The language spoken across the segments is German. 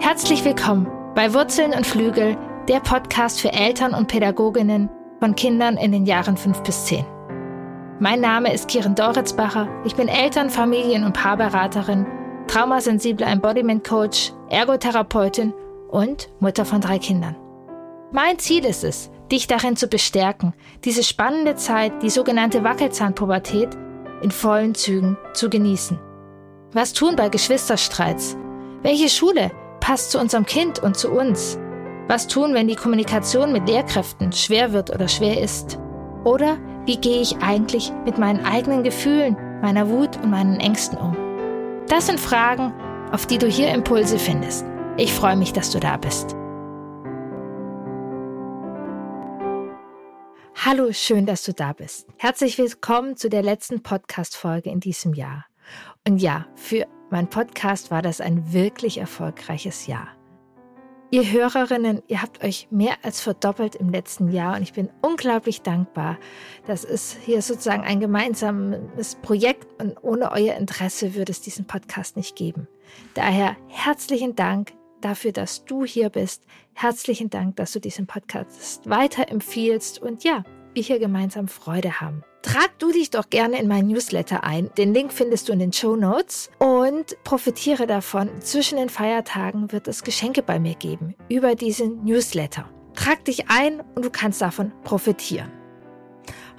Herzlich willkommen bei Wurzeln und Flügel, der Podcast für Eltern und Pädagoginnen von Kindern in den Jahren 5 bis 10. Mein Name ist Kirin Doritzbacher. Ich bin Eltern-, Familien- und Paarberaterin, traumasensible Embodiment Coach, Ergotherapeutin und Mutter von drei Kindern. Mein Ziel ist es, dich darin zu bestärken, diese spannende Zeit, die sogenannte Wackelzahnpubertät, in vollen Zügen zu genießen. Was tun bei Geschwisterstreits? Welche Schule passt zu unserem Kind und zu uns? Was tun, wenn die Kommunikation mit Lehrkräften schwer wird oder schwer ist? Oder wie gehe ich eigentlich mit meinen eigenen Gefühlen, meiner Wut und meinen Ängsten um? Das sind Fragen, auf die du hier Impulse findest. Ich freue mich, dass du da bist. Hallo, schön, dass du da bist. Herzlich willkommen zu der letzten Podcast-Folge in diesem Jahr. Und ja, für mein Podcast war das ein wirklich erfolgreiches Jahr. Ihr Hörerinnen, ihr habt euch mehr als verdoppelt im letzten Jahr und ich bin unglaublich dankbar. Das ist hier sozusagen ein gemeinsames Projekt und ohne euer Interesse würde es diesen Podcast nicht geben. Daher herzlichen Dank dafür, dass du hier bist. Herzlichen Dank, dass du diesen Podcast weiterempfiehlst und ja, wir hier gemeinsam Freude haben. Trag du dich doch gerne in mein Newsletter ein. Den Link findest du in den Show Notes und profitiere davon. Zwischen den Feiertagen wird es Geschenke bei mir geben über diesen Newsletter. Trag dich ein und du kannst davon profitieren.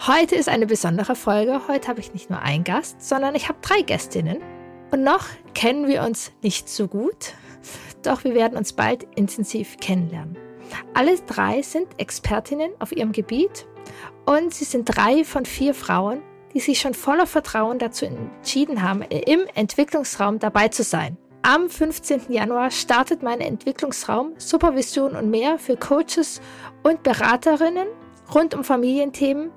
Heute ist eine besondere Folge. Heute habe ich nicht nur einen Gast, sondern ich habe drei Gästinnen. Und noch kennen wir uns nicht so gut. Doch wir werden uns bald intensiv kennenlernen. Alle drei sind Expertinnen auf ihrem Gebiet und sie sind drei von vier Frauen, die sich schon voller Vertrauen dazu entschieden haben, im Entwicklungsraum dabei zu sein. Am 15. Januar startet mein Entwicklungsraum Supervision und mehr für Coaches und Beraterinnen rund um Familienthemen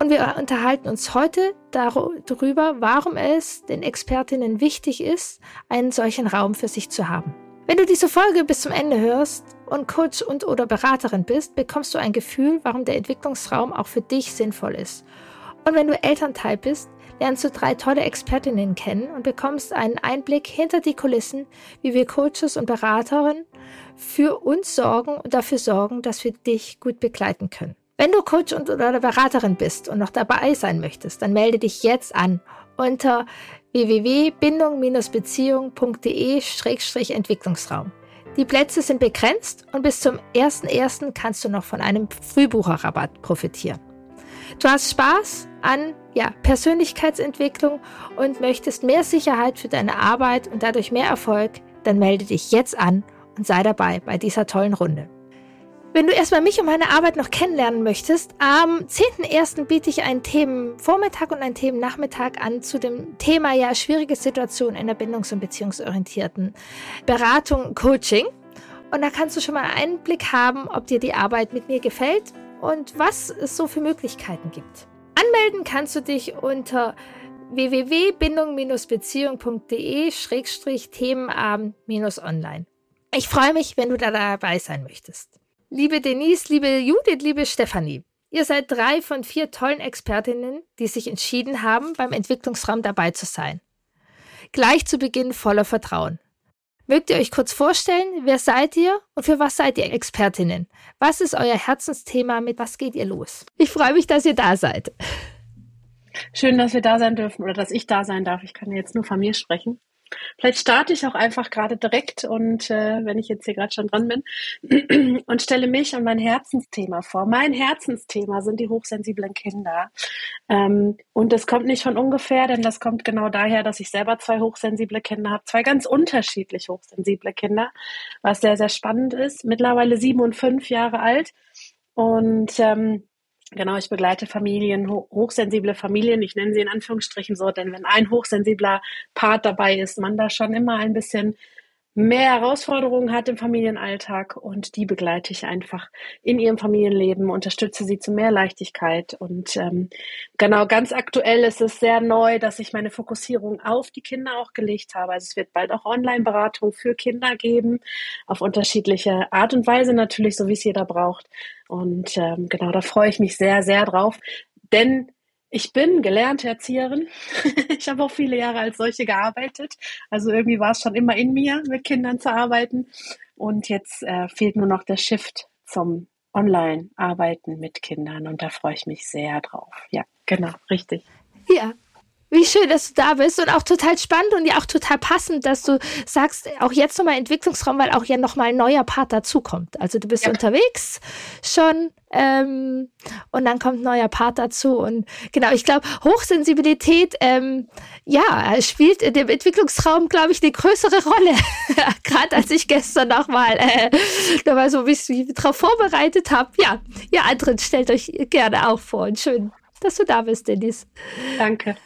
und wir unterhalten uns heute darüber, warum es den Expertinnen wichtig ist, einen solchen Raum für sich zu haben. Wenn du diese Folge bis zum Ende hörst und Coach und oder Beraterin bist, bekommst du ein Gefühl, warum der Entwicklungsraum auch für dich sinnvoll ist. Und wenn du Elternteil bist, lernst du drei tolle Expertinnen kennen und bekommst einen Einblick hinter die Kulissen, wie wir Coaches und Beraterinnen für uns sorgen und dafür sorgen, dass wir dich gut begleiten können. Wenn du Coach und oder Beraterin bist und noch dabei sein möchtest, dann melde dich jetzt an unter www.bindung-beziehung.de-entwicklungsraum. Die Plätze sind begrenzt und bis zum 1.1. kannst du noch von einem Frühbucherrabatt profitieren. Du hast Spaß an ja, Persönlichkeitsentwicklung und möchtest mehr Sicherheit für deine Arbeit und dadurch mehr Erfolg, dann melde dich jetzt an und sei dabei bei dieser tollen Runde. Wenn du erstmal mich und meine Arbeit noch kennenlernen möchtest, am 10.01. biete ich einen Themenvormittag und einen Themennachmittag an zu dem Thema ja schwierige Situationen in der bindungs- und beziehungsorientierten Beratung, Coaching. Und da kannst du schon mal einen Einblick haben, ob dir die Arbeit mit mir gefällt und was es so für Möglichkeiten gibt. Anmelden kannst du dich unter www.bindung-beziehung.de-themenabend-online. Ich freue mich, wenn du da dabei sein möchtest. Liebe Denise, liebe Judith, liebe Stefanie, ihr seid drei von vier tollen Expertinnen, die sich entschieden haben, beim Entwicklungsraum dabei zu sein. Gleich zu Beginn voller Vertrauen. Mögt ihr euch kurz vorstellen, wer seid ihr und für was seid ihr Expertinnen? Was ist euer Herzensthema? Mit was geht ihr los? Ich freue mich, dass ihr da seid. Schön, dass wir da sein dürfen oder dass ich da sein darf. Ich kann jetzt nur von mir sprechen. Vielleicht starte ich auch einfach gerade direkt und äh, wenn ich jetzt hier gerade schon dran bin und stelle mich und mein Herzensthema vor. Mein Herzensthema sind die hochsensiblen Kinder. Ähm, und das kommt nicht von ungefähr, denn das kommt genau daher, dass ich selber zwei hochsensible Kinder habe, zwei ganz unterschiedlich hochsensible Kinder, was sehr, sehr spannend ist. Mittlerweile sieben und fünf Jahre alt. Und ähm, Genau, ich begleite Familien, hochsensible Familien. Ich nenne sie in Anführungsstrichen so, denn wenn ein hochsensibler Part dabei ist, man da schon immer ein bisschen mehr Herausforderungen hat im Familienalltag und die begleite ich einfach in ihrem Familienleben, unterstütze sie zu mehr Leichtigkeit. Und ähm, genau ganz aktuell ist es sehr neu, dass ich meine Fokussierung auf die Kinder auch gelegt habe. Also es wird bald auch Online-Beratung für Kinder geben, auf unterschiedliche Art und Weise natürlich, so wie es jeder braucht. Und ähm, genau da freue ich mich sehr, sehr drauf, denn Ich bin gelernte Erzieherin. ich habe auch viele Jahre als solche gearbeitet. Also irgendwie war es schon immer in mir, mit Kindern zu arbeiten. Und jetzt äh, fehlt nur noch der Shift zum Online-Arbeiten mit Kindern. Und da freue ich mich sehr drauf. Ja, genau, richtig. Ja, wie schön, dass du da bist und auch total spannend und ja auch total passend, dass du sagst, auch jetzt nochmal Entwicklungsraum, weil auch ja nochmal ein neuer Part dazukommt. Also du bist ja. unterwegs schon ähm, und dann kommt ein neuer Part dazu und genau, ich glaube, Hochsensibilität, ähm, ja, spielt in dem Entwicklungsraum, glaube ich, eine größere Rolle. Gerade als ich gestern nochmal äh, nochmal so ein bisschen drauf vorbereitet habe. Ja, ihr anderen stellt euch gerne auch vor und schön, dass du da bist, Dennis. Danke.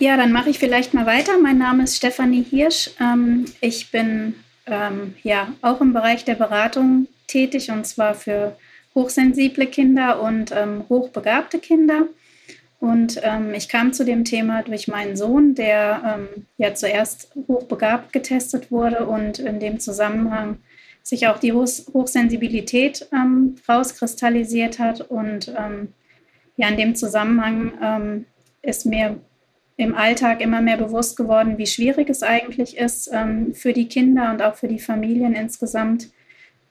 Ja, dann mache ich vielleicht mal weiter. Mein Name ist Stefanie Hirsch. Ähm, ich bin ähm, ja auch im Bereich der Beratung tätig und zwar für hochsensible Kinder und ähm, hochbegabte Kinder. Und ähm, ich kam zu dem Thema durch meinen Sohn, der ähm, ja zuerst hochbegabt getestet wurde und in dem Zusammenhang sich auch die Hoch Hochsensibilität ähm, rauskristallisiert hat. Und ja, in dem Zusammenhang ist mir im Alltag immer mehr bewusst geworden, wie schwierig es eigentlich ist ähm, für die Kinder und auch für die Familien insgesamt,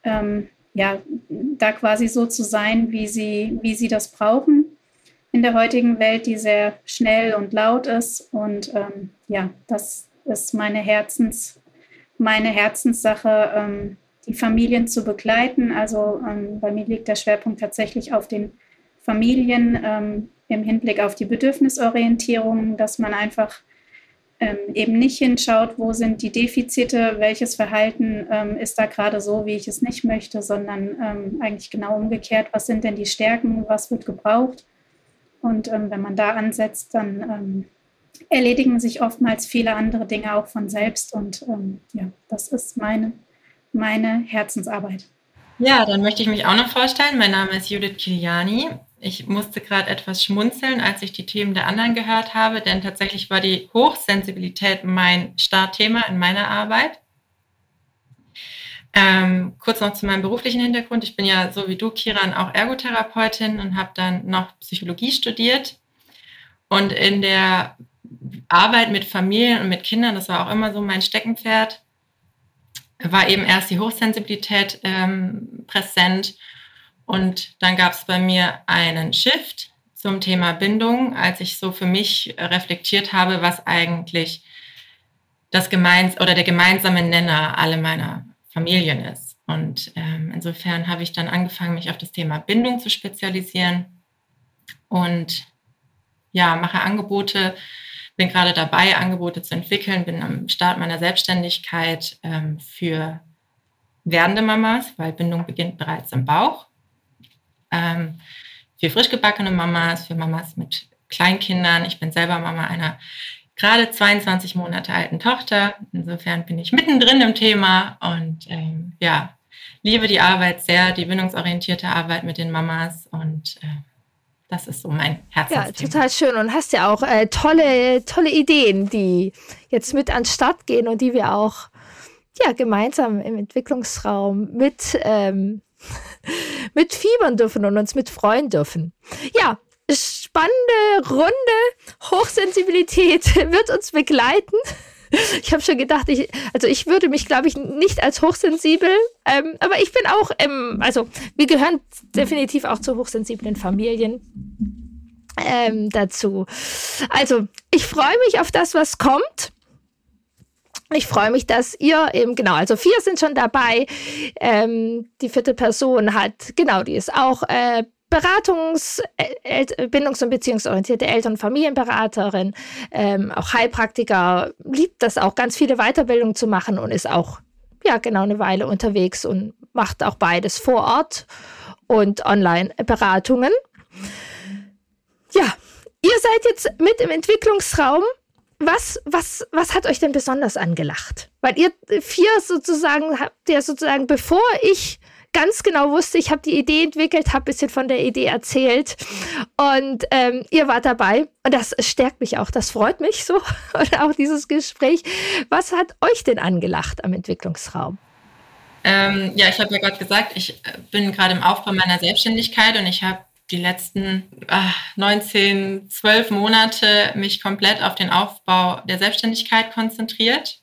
ähm, ja, da quasi so zu sein, wie sie, wie sie das brauchen in der heutigen Welt, die sehr schnell und laut ist. Und ähm, ja, das ist meine Herzens, meine Herzenssache, ähm, die Familien zu begleiten. Also ähm, bei mir liegt der Schwerpunkt tatsächlich auf den Familien ähm, im Hinblick auf die Bedürfnisorientierung, dass man einfach ähm, eben nicht hinschaut, wo sind die Defizite, welches Verhalten ähm, ist da gerade so, wie ich es nicht möchte, sondern ähm, eigentlich genau umgekehrt, was sind denn die Stärken, was wird gebraucht. Und ähm, wenn man da ansetzt, dann ähm, erledigen sich oftmals viele andere Dinge auch von selbst. Und ähm, ja, das ist meine, meine Herzensarbeit. Ja, dann möchte ich mich auch noch vorstellen. Mein Name ist Judith Kiliani. Ich musste gerade etwas schmunzeln, als ich die Themen der anderen gehört habe, denn tatsächlich war die Hochsensibilität mein Startthema in meiner Arbeit. Ähm, kurz noch zu meinem beruflichen Hintergrund. Ich bin ja so wie du, Kiran, auch Ergotherapeutin und habe dann noch Psychologie studiert. Und in der Arbeit mit Familien und mit Kindern, das war auch immer so mein Steckenpferd, war eben erst die Hochsensibilität ähm, präsent und dann gab es bei mir einen Shift zum Thema Bindung, als ich so für mich reflektiert habe, was eigentlich das gemeins oder der gemeinsame Nenner alle meiner Familien ist. Und ähm, insofern habe ich dann angefangen, mich auf das Thema Bindung zu spezialisieren und ja, mache Angebote, bin gerade dabei, Angebote zu entwickeln, bin am Start meiner Selbstständigkeit ähm, für werdende Mamas, weil Bindung beginnt bereits im Bauch ähm, für frisch gebackene Mamas, für Mamas mit Kleinkindern. Ich bin selber Mama einer gerade 22 Monate alten Tochter. Insofern bin ich mittendrin im Thema und ähm, ja, liebe die Arbeit sehr, die bindungsorientierte Arbeit mit den Mamas und äh, das ist so mein Herzensthema. Ja, total schön und hast ja auch äh, tolle, tolle Ideen, die jetzt mit an den Start gehen und die wir auch ja, gemeinsam im Entwicklungsraum mit ähm, mit fiebern dürfen und uns mit freuen dürfen. Ja, spannende Runde. Hochsensibilität wird uns begleiten. Ich habe schon gedacht, ich, also ich würde mich, glaube ich, nicht als hochsensibel, ähm, aber ich bin auch, ähm, also wir gehören definitiv auch zu hochsensiblen Familien ähm, dazu. Also ich freue mich auf das, was kommt. Ich freue mich, dass ihr eben, genau, also vier sind schon dabei. Ähm, die vierte Person hat, genau, die ist auch äh, Beratungs-, El bindungs- und beziehungsorientierte Eltern- und Familienberaterin, ähm, auch Heilpraktiker, liebt das auch, ganz viele Weiterbildungen zu machen und ist auch, ja, genau eine Weile unterwegs und macht auch beides vor Ort und Online-Beratungen. Ja, ihr seid jetzt mit im Entwicklungsraum was, was, was hat euch denn besonders angelacht? Weil ihr vier sozusagen habt ja sozusagen, bevor ich ganz genau wusste, ich habe die Idee entwickelt, habe ein bisschen von der Idee erzählt und ähm, ihr wart dabei und das stärkt mich auch, das freut mich so und auch dieses Gespräch. Was hat euch denn angelacht am Entwicklungsraum? Ähm, ja, ich habe ja gerade gesagt, ich äh, bin gerade im Aufbau meiner Selbstständigkeit und ich habe die letzten äh, 19, 12 Monate mich komplett auf den Aufbau der Selbstständigkeit konzentriert.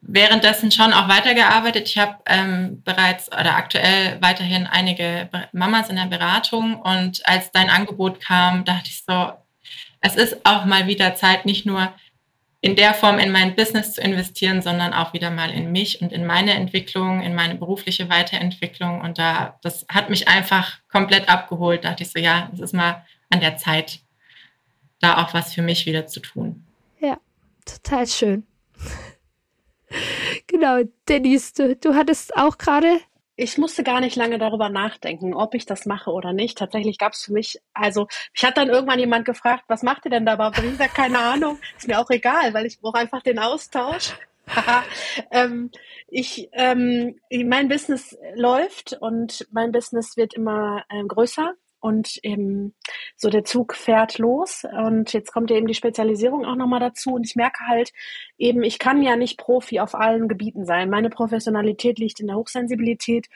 Währenddessen schon auch weitergearbeitet. Ich habe ähm, bereits oder aktuell weiterhin einige Mamas in der Beratung und als dein Angebot kam, dachte ich so, es ist auch mal wieder Zeit, nicht nur in der Form in mein Business zu investieren, sondern auch wieder mal in mich und in meine Entwicklung, in meine berufliche Weiterentwicklung. Und da, das hat mich einfach komplett abgeholt. Da dachte ich so, ja, es ist mal an der Zeit, da auch was für mich wieder zu tun. Ja, total schön. genau, Denise, du, du hattest auch gerade ich musste gar nicht lange darüber nachdenken, ob ich das mache oder nicht. Tatsächlich gab es für mich, also ich hat dann irgendwann jemand gefragt, was macht ihr denn da? Und ich sage, keine Ahnung, ist mir auch egal, weil ich brauche einfach den Austausch. ähm, ich, ähm, mein Business läuft und mein Business wird immer ähm, größer und eben so der Zug fährt los und jetzt kommt eben die Spezialisierung auch nochmal dazu und ich merke halt eben, ich kann ja nicht Profi auf allen Gebieten sein. Meine Professionalität liegt in der Hochsensibilität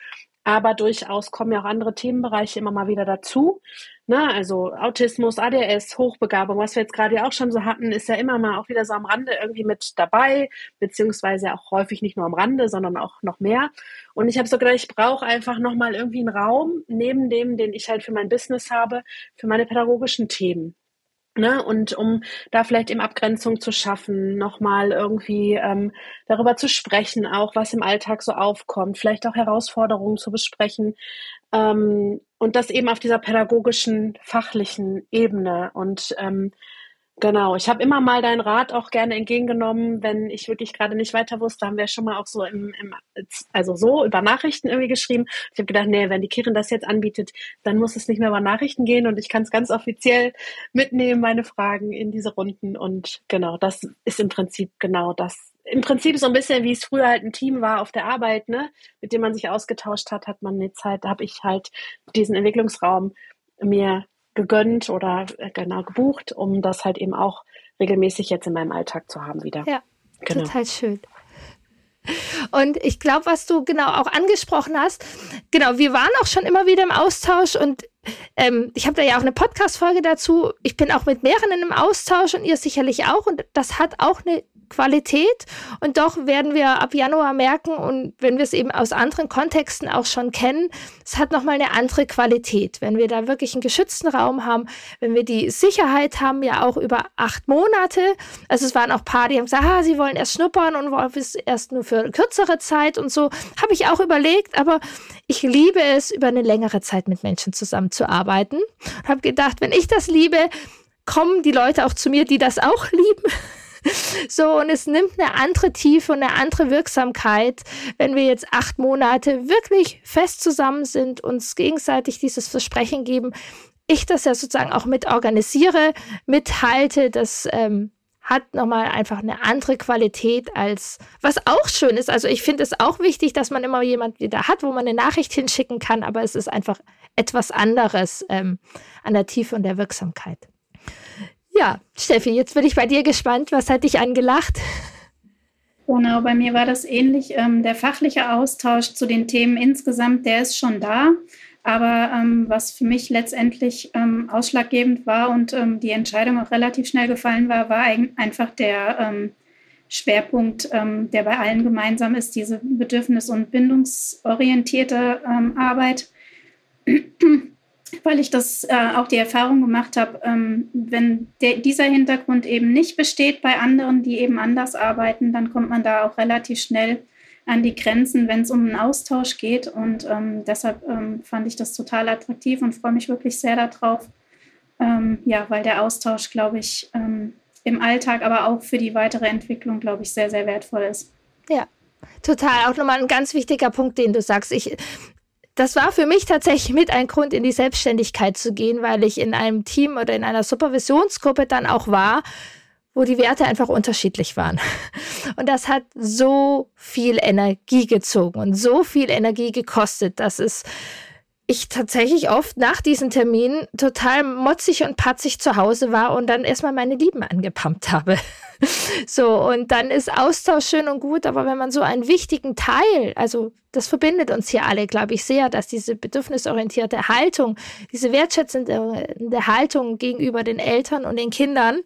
aber durchaus kommen ja auch andere Themenbereiche immer mal wieder dazu. Ne? Also Autismus, ADS, Hochbegabung, was wir jetzt gerade auch schon so hatten, ist ja immer mal auch wieder so am Rande irgendwie mit dabei, beziehungsweise auch häufig nicht nur am Rande, sondern auch noch mehr. Und ich habe so gedacht, ich brauche einfach nochmal irgendwie einen Raum neben dem, den ich halt für mein Business habe, für meine pädagogischen Themen. Ne, und um da vielleicht eben Abgrenzung zu schaffen, nochmal irgendwie ähm, darüber zu sprechen, auch was im Alltag so aufkommt, vielleicht auch Herausforderungen zu besprechen ähm, und das eben auf dieser pädagogischen, fachlichen Ebene. Und ähm, Genau, ich habe immer mal deinen Rat auch gerne entgegengenommen, wenn ich wirklich gerade nicht weiter wusste, haben wir schon mal auch so im, im also so über Nachrichten irgendwie geschrieben. Ich habe gedacht, nee, wenn die Kirin das jetzt anbietet, dann muss es nicht mehr über Nachrichten gehen und ich kann es ganz offiziell mitnehmen, meine Fragen in diese Runden. Und genau, das ist im Prinzip genau das. Im Prinzip so ein bisschen, wie es früher halt ein Team war auf der Arbeit, ne, mit dem man sich ausgetauscht hat, hat man jetzt halt, habe ich halt diesen Entwicklungsraum mir gegönnt oder äh, genau gebucht, um das halt eben auch regelmäßig jetzt in meinem Alltag zu haben wieder. Ja, genau. total schön. Und ich glaube, was du genau auch angesprochen hast, genau, wir waren auch schon immer wieder im Austausch und ähm, ich habe da ja auch eine Podcast-Folge dazu. Ich bin auch mit mehreren im Austausch und ihr sicherlich auch. Und das hat auch eine Qualität. Und doch werden wir ab Januar merken, und wenn wir es eben aus anderen Kontexten auch schon kennen, es hat nochmal eine andere Qualität. Wenn wir da wirklich einen geschützten Raum haben, wenn wir die Sicherheit haben, ja auch über acht Monate. Also es waren auch Paar, die haben gesagt, ah, sie wollen erst schnuppern und wollen es erst nur für kürzere Zeit und so. Habe ich auch überlegt, aber ich liebe es, über eine längere Zeit mit Menschen zusammenzuarbeiten. Habe gedacht, wenn ich das liebe, kommen die Leute auch zu mir, die das auch lieben. So, und es nimmt eine andere Tiefe und eine andere Wirksamkeit, wenn wir jetzt acht Monate wirklich fest zusammen sind, uns gegenseitig dieses Versprechen geben. Ich das ja sozusagen auch mit organisiere, mithalte, das ähm, hat nochmal einfach eine andere Qualität als, was auch schön ist. Also ich finde es auch wichtig, dass man immer jemand wieder hat, wo man eine Nachricht hinschicken kann, aber es ist einfach etwas anderes ähm, an der Tiefe und der Wirksamkeit. Ja, Steffi, jetzt bin ich bei dir gespannt. Was hat dich angelacht? Genau, bei mir war das ähnlich. Ähm, der fachliche Austausch zu den Themen insgesamt, der ist schon da. Aber ähm, was für mich letztendlich ähm, ausschlaggebend war und ähm, die Entscheidung auch relativ schnell gefallen war, war einfach der ähm, Schwerpunkt, ähm, der bei allen gemeinsam ist, diese bedürfnis- und bindungsorientierte Arbeit weil ich das äh, auch die Erfahrung gemacht habe, ähm, wenn der, dieser Hintergrund eben nicht besteht bei anderen, die eben anders arbeiten, dann kommt man da auch relativ schnell an die Grenzen, wenn es um einen Austausch geht. Und ähm, deshalb ähm, fand ich das total attraktiv und freue mich wirklich sehr darauf. Ähm, ja, weil der Austausch, glaube ich, ähm, im Alltag, aber auch für die weitere Entwicklung, glaube ich, sehr, sehr wertvoll ist. Ja, Total, auch nochmal ein ganz wichtiger Punkt, den du sagst. Ich das war für mich tatsächlich mit ein Grund, in die Selbstständigkeit zu gehen, weil ich in einem Team oder in einer Supervisionsgruppe dann auch war, wo die Werte einfach unterschiedlich waren. Und das hat so viel Energie gezogen und so viel Energie gekostet, dass es ich tatsächlich oft nach diesen Terminen total motzig und patzig zu Hause war und dann erstmal meine Lieben angepumpt habe. so, und dann ist Austausch schön und gut, aber wenn man so einen wichtigen Teil, also das verbindet uns hier alle, glaube ich, sehr, dass diese bedürfnisorientierte Haltung, diese wertschätzende Haltung gegenüber den Eltern und den Kindern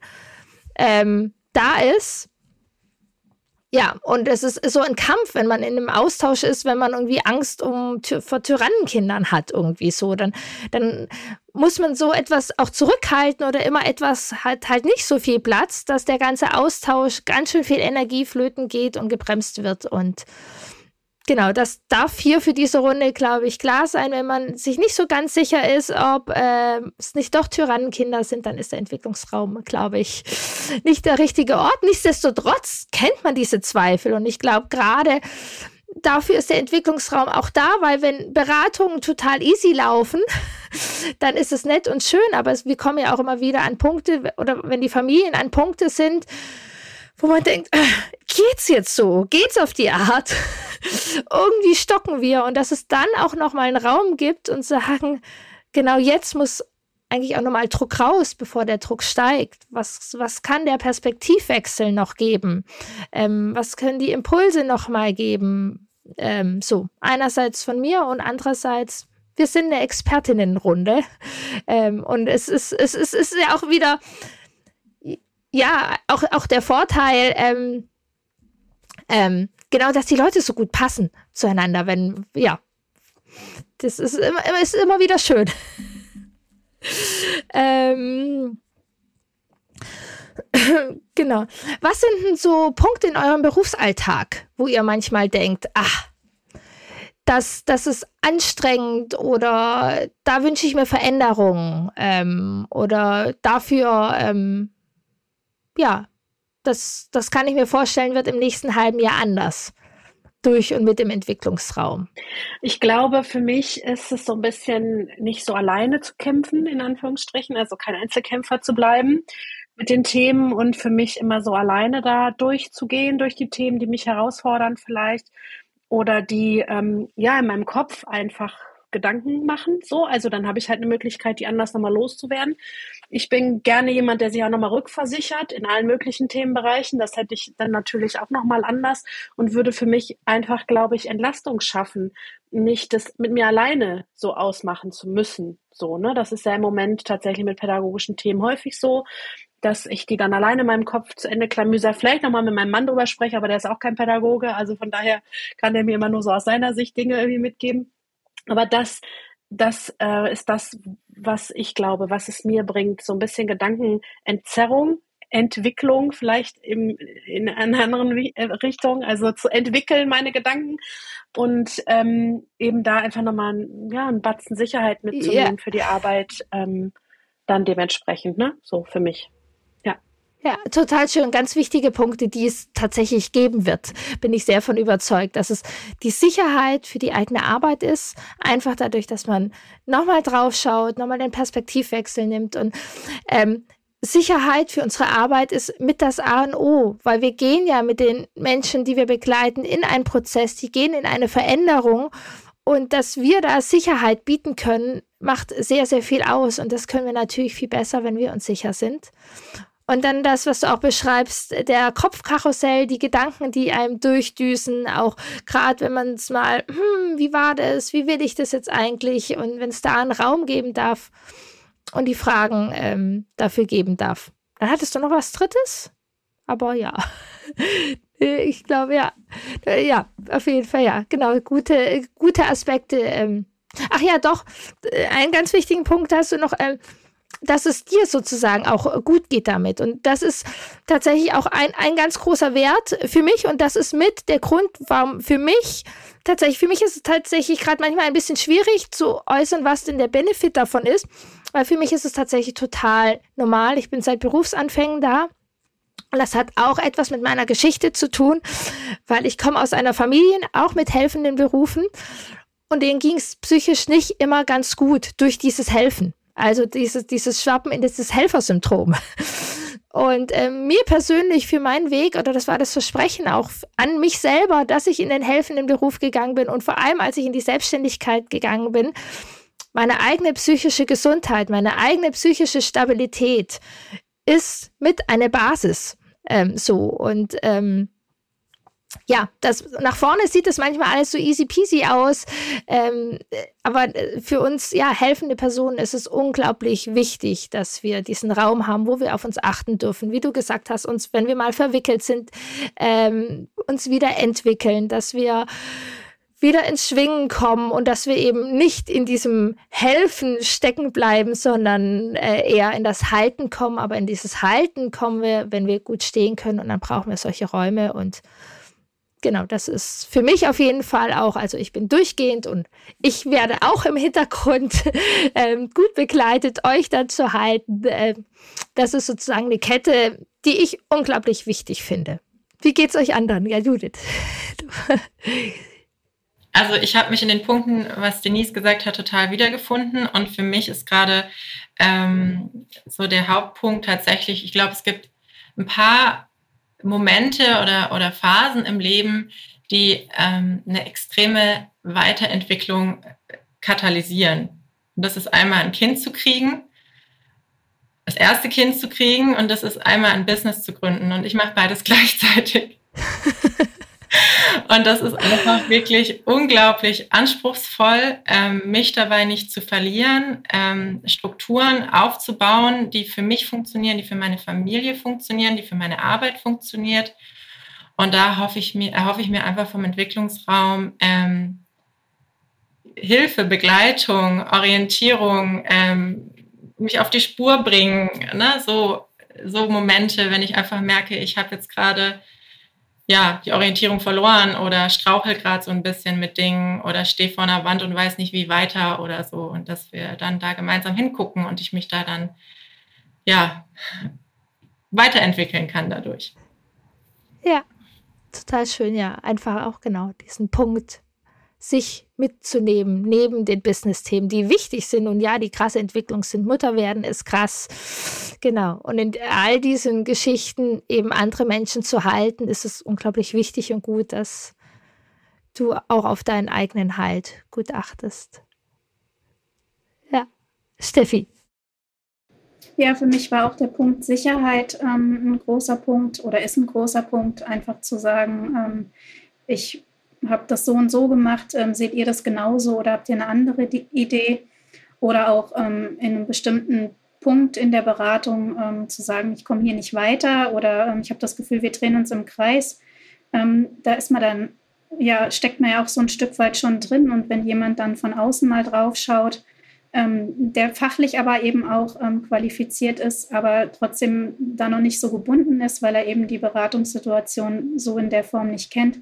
ähm, da ist, ja, und es ist so ein Kampf, wenn man in einem Austausch ist, wenn man irgendwie Angst um vor Tyrannenkindern hat, irgendwie so, dann, dann muss man so etwas auch zurückhalten oder immer etwas hat halt nicht so viel Platz, dass der ganze Austausch ganz schön viel Energie flöten geht und gebremst wird und Genau, das darf hier für diese Runde, glaube ich, klar sein. Wenn man sich nicht so ganz sicher ist, ob äh, es nicht doch Tyrannenkinder sind, dann ist der Entwicklungsraum, glaube ich, nicht der richtige Ort. Nichtsdestotrotz kennt man diese Zweifel und ich glaube gerade dafür ist der Entwicklungsraum auch da, weil wenn Beratungen total easy laufen, dann ist es nett und schön, aber es, wir kommen ja auch immer wieder an Punkte oder wenn die Familien an Punkte sind, wo man denkt, äh, geht's jetzt so? Geht's auf die Art? Irgendwie stocken wir und dass es dann auch nochmal einen Raum gibt und sagen, genau jetzt muss eigentlich auch nochmal Druck raus, bevor der Druck steigt. Was, was kann der Perspektivwechsel noch geben? Ähm, was können die Impulse nochmal geben? Ähm, so, einerseits von mir und andererseits wir sind eine Expertinnenrunde. Ähm, und es ist, es, ist, es ist ja auch wieder ja, auch, auch der Vorteil, ähm, ähm, genau, dass die Leute so gut passen zueinander, wenn, ja, das ist immer, ist immer wieder schön. ähm, genau. Was sind denn so Punkte in eurem Berufsalltag, wo ihr manchmal denkt, ach, das, das ist anstrengend oder da wünsche ich mir Veränderungen ähm, oder dafür ähm, ja, das, das kann ich mir vorstellen, wird im nächsten halben Jahr anders durch und mit dem Entwicklungsraum? Ich glaube, für mich ist es so ein bisschen nicht so alleine zu kämpfen, in Anführungsstrichen, also kein Einzelkämpfer zu bleiben mit den Themen und für mich immer so alleine da durchzugehen durch die Themen, die mich herausfordern vielleicht oder die ähm, ja in meinem Kopf einfach Gedanken machen. So, also dann habe ich halt eine Möglichkeit, die anders nochmal loszuwerden. Ich bin gerne jemand, der sich auch nochmal rückversichert in allen möglichen Themenbereichen. Das hätte ich dann natürlich auch nochmal anders und würde für mich einfach, glaube ich, Entlastung schaffen, nicht das mit mir alleine so ausmachen zu müssen. So, ne? Das ist ja im Moment tatsächlich mit pädagogischen Themen häufig so, dass ich die dann alleine in meinem Kopf zu Ende klamüser, vielleicht nochmal mit meinem Mann drüber spreche, aber der ist auch kein Pädagoge, also von daher kann der mir immer nur so aus seiner Sicht Dinge irgendwie mitgeben. Aber das, das äh, ist das, was ich glaube, was es mir bringt. So ein bisschen Gedankenentzerrung, Entwicklung vielleicht im, in einer anderen äh, Richtung, also zu entwickeln meine Gedanken und ähm, eben da einfach nochmal ja, einen Batzen Sicherheit mitzunehmen yeah. für die Arbeit, ähm, dann dementsprechend, ne? So für mich. Ja, total schön. Ganz wichtige Punkte, die es tatsächlich geben wird. Bin ich sehr von überzeugt, dass es die Sicherheit für die eigene Arbeit ist. Einfach dadurch, dass man nochmal drauf schaut, nochmal den Perspektivwechsel nimmt und ähm, Sicherheit für unsere Arbeit ist mit das A und O, weil wir gehen ja mit den Menschen, die wir begleiten, in einen Prozess, die gehen in eine Veränderung und dass wir da Sicherheit bieten können, macht sehr, sehr viel aus und das können wir natürlich viel besser, wenn wir uns sicher sind. Und dann das, was du auch beschreibst, der Kopfkarussell, die Gedanken, die einem durchdüsen, auch gerade wenn man es mal, hm, wie war das, wie will ich das jetzt eigentlich? Und wenn es da einen Raum geben darf und die Fragen ähm, dafür geben darf. Dann hattest du noch was Drittes? Aber ja, ich glaube ja, ja, auf jeden Fall ja, genau, gute, gute Aspekte. Ähm. Ach ja, doch, äh, einen ganz wichtigen Punkt hast du noch. Ähm, dass es dir sozusagen auch gut geht damit. Und das ist tatsächlich auch ein, ein ganz großer Wert für mich. Und das ist mit der Grund, warum für mich tatsächlich, für mich ist es tatsächlich gerade manchmal ein bisschen schwierig zu äußern, was denn der Benefit davon ist. Weil für mich ist es tatsächlich total normal. Ich bin seit Berufsanfängen da. Und das hat auch etwas mit meiner Geschichte zu tun, weil ich komme aus einer Familie, auch mit helfenden Berufen. Und denen ging es psychisch nicht immer ganz gut durch dieses Helfen. Also dieses, dieses Schwappen in dieses Helfersyndrom. Und äh, mir persönlich für meinen Weg, oder das war das Versprechen auch an mich selber, dass ich in den helfenden Beruf gegangen bin und vor allem, als ich in die Selbstständigkeit gegangen bin, meine eigene psychische Gesundheit, meine eigene psychische Stabilität ist mit einer Basis. Ähm, so und ähm, ja, das nach vorne sieht das manchmal alles so easy peasy aus, ähm, aber für uns ja helfende Personen ist es unglaublich wichtig, dass wir diesen Raum haben, wo wir auf uns achten dürfen. Wie du gesagt hast, uns, wenn wir mal verwickelt sind, ähm, uns wieder entwickeln, dass wir wieder ins Schwingen kommen und dass wir eben nicht in diesem Helfen stecken bleiben, sondern äh, eher in das Halten kommen. Aber in dieses Halten kommen wir, wenn wir gut stehen können und dann brauchen wir solche Räume und genau, das ist für mich auf jeden Fall auch, also ich bin durchgehend und ich werde auch im Hintergrund ähm, gut begleitet, euch dann zu halten. Ähm, das ist sozusagen eine Kette, die ich unglaublich wichtig finde. Wie geht's euch anderen? Ja, Judith. Also ich habe mich in den Punkten, was Denise gesagt hat, total wiedergefunden. Und für mich ist gerade ähm, so der Hauptpunkt tatsächlich, ich glaube, es gibt ein paar Momente oder, oder Phasen im Leben, die ähm, eine extreme Weiterentwicklung katalysieren. Und das ist einmal ein Kind zu kriegen, das erste Kind zu kriegen und das ist einmal ein Business zu gründen. Und ich mache beides gleichzeitig. Und das ist einfach wirklich unglaublich anspruchsvoll, ähm, mich dabei nicht zu verlieren, ähm, Strukturen aufzubauen, die für mich funktionieren, die für meine Familie funktionieren, die für meine Arbeit funktioniert. Und da hoffe ich mir, erhoffe ich mir einfach vom Entwicklungsraum ähm, Hilfe, Begleitung, Orientierung, ähm, mich auf die Spur bringen, ne? so, so Momente, wenn ich einfach merke, ich habe jetzt gerade ja, die Orientierung verloren oder strauchel gerade so ein bisschen mit Dingen oder stehe vor einer Wand und weiß nicht, wie weiter oder so. Und dass wir dann da gemeinsam hingucken und ich mich da dann, ja, weiterentwickeln kann dadurch. Ja, total schön, ja. Einfach auch genau diesen Punkt sich mitzunehmen, neben den Business-Themen, die wichtig sind. Und ja, die krasse Entwicklung sind Mutter werden, ist krass. Genau. Und in all diesen Geschichten eben andere Menschen zu halten, ist es unglaublich wichtig und gut, dass du auch auf deinen eigenen Halt gut achtest. Ja. Steffi. Ja, für mich war auch der Punkt Sicherheit ähm, ein großer Punkt oder ist ein großer Punkt, einfach zu sagen, ähm, ich habe das so und so gemacht, ähm, seht ihr das genauso oder habt ihr eine andere Idee? Oder auch ähm, in einem bestimmten Punkt in der Beratung ähm, zu sagen, ich komme hier nicht weiter oder ähm, ich habe das Gefühl, wir drehen uns im Kreis. Ähm, da ist man dann, ja, steckt man ja auch so ein Stück weit schon drin. Und wenn jemand dann von außen mal drauf schaut, ähm, der fachlich aber eben auch qualifiziert ist, aber trotzdem da noch nicht so gebunden ist, weil er eben die Beratungssituation so in der Form nicht kennt,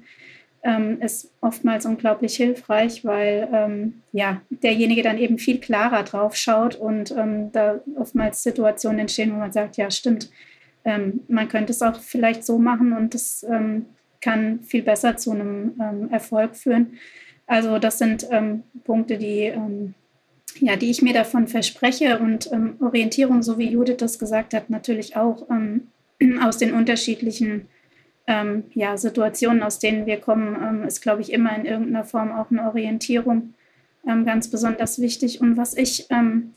ähm, ist oftmals unglaublich hilfreich, weil ähm, ja, derjenige dann eben viel klarer drauf schaut und ähm, da oftmals Situationen entstehen, wo man sagt, ja stimmt, ähm, man könnte es auch vielleicht so machen und das ähm, kann viel besser zu einem ähm, Erfolg führen. Also das sind Punkte, die, ja, die ich mir davon verspreche und Orientierung, so wie Judith das gesagt hat, natürlich auch aus den unterschiedlichen ähm, ja, Situationen, aus denen wir kommen, ähm, ist, glaube ich, immer in irgendeiner Form auch eine Orientierung ähm, ganz besonders wichtig. Und was ich ähm,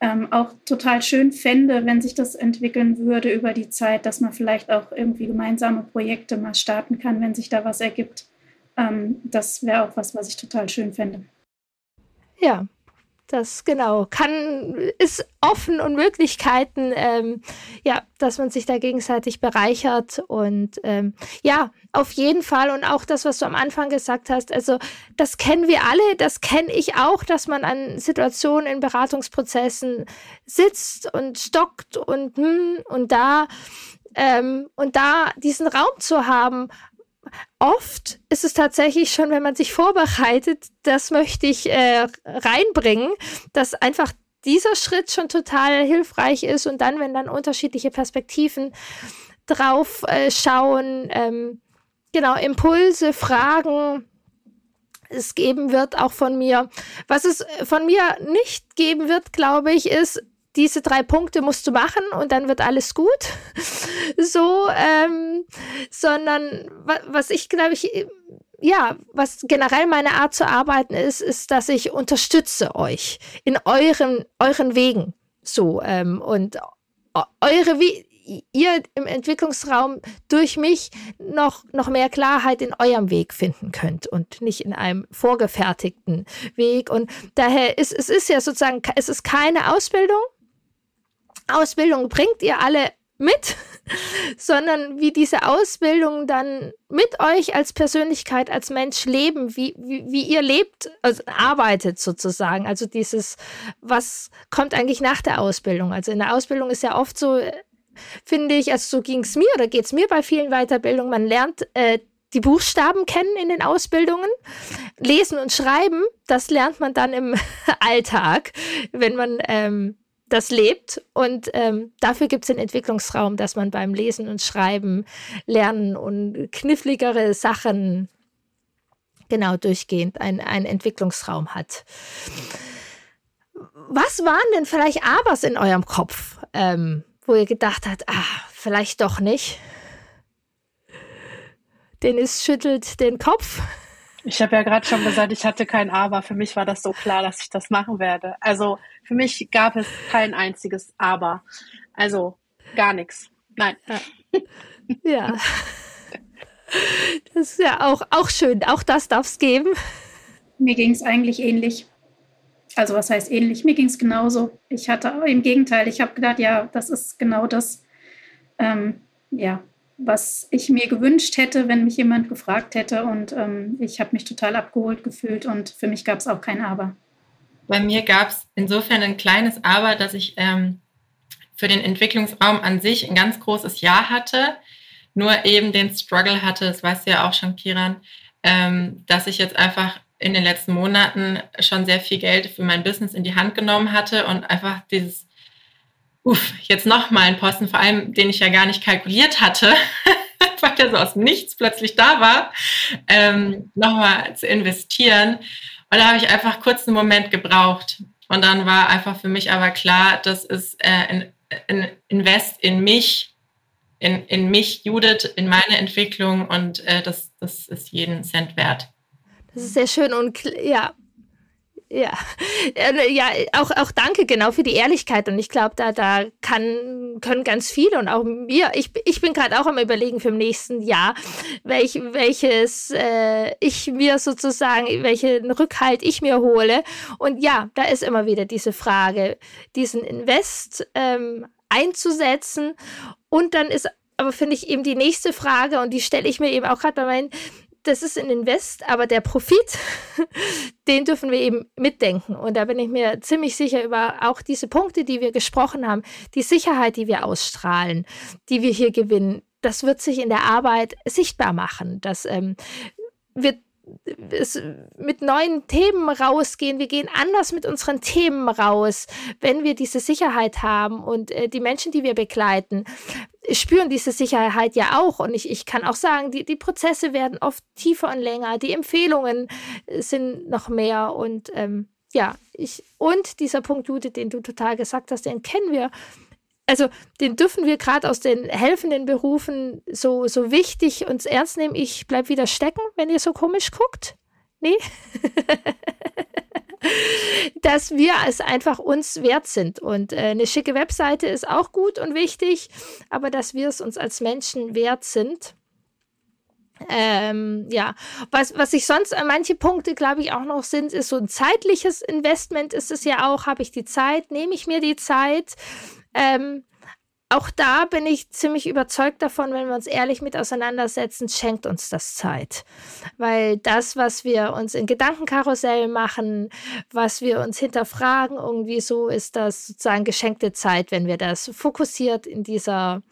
ähm, auch total schön fände, wenn sich das entwickeln würde über die Zeit, dass man vielleicht auch irgendwie gemeinsame Projekte mal starten kann, wenn sich da was ergibt. Ähm, das wäre auch was, was ich total schön fände. Ja, das genau kann, ist offen und Möglichkeiten, ähm, ja, dass man sich da gegenseitig bereichert und ähm, ja, auf jeden Fall. Und auch das, was du am Anfang gesagt hast, also das kennen wir alle, das kenne ich auch, dass man an Situationen in Beratungsprozessen sitzt und stockt und hm, und da ähm, und da diesen Raum zu haben, oft ist es tatsächlich schon, wenn man sich vorbereitet, das möchte ich äh, reinbringen, dass einfach dieser Schritt schon total hilfreich ist und dann, wenn dann unterschiedliche Perspektiven drauf äh, schauen, ähm, genau, Impulse, Fragen, es geben wird, auch von mir. Was es von mir nicht geben wird, glaube ich, ist, diese drei Punkte musst du machen und dann wird alles gut. so, ähm, sondern was ich glaube ich ja, was generell meine Art zu arbeiten ist, ist, dass ich unterstütze euch in euren, euren Wegen. So, ähm, und eure, wie ihr im Entwicklungsraum durch mich noch, noch mehr Klarheit in eurem Weg finden könnt und nicht in einem vorgefertigten Weg. Und daher ist es ist ja sozusagen, es ist keine Ausbildung. Ausbildung bringt ihr alle mit, sondern wie diese Ausbildung dann mit euch als Persönlichkeit, als Mensch leben, wie, wie, wie ihr lebt, also arbeitet sozusagen. Also dieses, was kommt eigentlich nach der Ausbildung? Also in der Ausbildung ist ja oft so, finde ich, also so ging es mir oder geht es mir bei vielen Weiterbildungen, man lernt äh, die Buchstaben kennen in den Ausbildungen. Lesen und Schreiben, das lernt man dann im Alltag, wenn man ähm, das lebt. Und ähm, dafür gibt es den Entwicklungsraum, dass man beim Lesen und Schreiben lernen und kniffligere Sachen genau durchgehend einen Entwicklungsraum hat. Was waren denn vielleicht Abers in eurem Kopf, ähm, wo ihr gedacht habt, ah, vielleicht doch nicht? Dennis schüttelt den Kopf. Ich habe ja gerade schon gesagt, ich hatte kein Aber. Für mich war das so klar, dass ich das machen werde. Also für mich gab es kein einziges Aber. Also gar nichts. Nein. Ja. Das ist ja auch, auch schön. Auch das darf es geben. Mir ging es eigentlich ähnlich. Also was heißt ähnlich? Mir ging es genauso. Ich hatte im Gegenteil, ich habe gedacht, ja, das ist genau das. Ähm, ja, was ich mir gewünscht hätte, wenn mich jemand gefragt hätte. Und ähm, ich habe mich total abgeholt gefühlt und für mich gab es auch kein Aber. Bei mir gab es insofern ein kleines Aber, dass ich ähm, für den Entwicklungsraum an sich ein ganz großes Ja hatte, nur eben den Struggle hatte, das weißt du ja auch schon, Kiran, ähm, dass ich jetzt einfach in den letzten Monaten schon sehr viel Geld für mein Business in die Hand genommen hatte und einfach dieses uff, jetzt noch mal ein Posten, vor allem den ich ja gar nicht kalkuliert hatte, weil der so aus Nichts plötzlich da war, ähm, nochmal zu investieren. Und da habe ich einfach kurz einen Moment gebraucht. Und dann war einfach für mich aber klar, das ist äh, ein, ein Invest in mich, in, in mich, Judith, in meine Entwicklung und äh, das, das ist jeden Cent wert. Das ist sehr schön und ja, ja, äh, ja, auch, auch danke genau für die Ehrlichkeit. Und ich glaube, da, da kann, können ganz viele und auch mir, ich, ich bin gerade auch am überlegen für im nächsten Jahr, welch, welches äh, ich mir sozusagen, welchen Rückhalt ich mir hole. Und ja, da ist immer wieder diese Frage, diesen Invest ähm, einzusetzen. Und dann ist aber finde ich eben die nächste Frage und die stelle ich mir eben auch gerade bei meinen das ist ein Invest, aber der Profit, den dürfen wir eben mitdenken. Und da bin ich mir ziemlich sicher über auch diese Punkte, die wir gesprochen haben, die Sicherheit, die wir ausstrahlen, die wir hier gewinnen, das wird sich in der Arbeit sichtbar machen. Das ähm, wird mit neuen Themen rausgehen. Wir gehen anders mit unseren Themen raus, wenn wir diese Sicherheit haben und äh, die Menschen, die wir begleiten, spüren diese Sicherheit ja auch. Und ich, ich kann auch sagen, die, die Prozesse werden oft tiefer und länger, die Empfehlungen äh, sind noch mehr und ähm, ja, ich, und dieser Punkt, Judith, den du total gesagt hast, den kennen wir also den dürfen wir gerade aus den helfenden Berufen so, so wichtig uns ernst nehmen. Ich bleib wieder stecken, wenn ihr so komisch guckt. Nee. dass wir es einfach uns wert sind. Und äh, eine schicke Webseite ist auch gut und wichtig, aber dass wir es uns als Menschen wert sind. Ähm, ja, was, was ich sonst an manche Punkte, glaube ich, auch noch sind, ist so ein zeitliches Investment ist es ja auch. Habe ich die Zeit? Nehme ich mir die Zeit? Ähm, auch da bin ich ziemlich überzeugt davon, wenn wir uns ehrlich mit auseinandersetzen, schenkt uns das Zeit. Weil das, was wir uns in Gedankenkarussell machen, was wir uns hinterfragen, irgendwie so ist das sozusagen geschenkte Zeit, wenn wir das fokussiert in dieser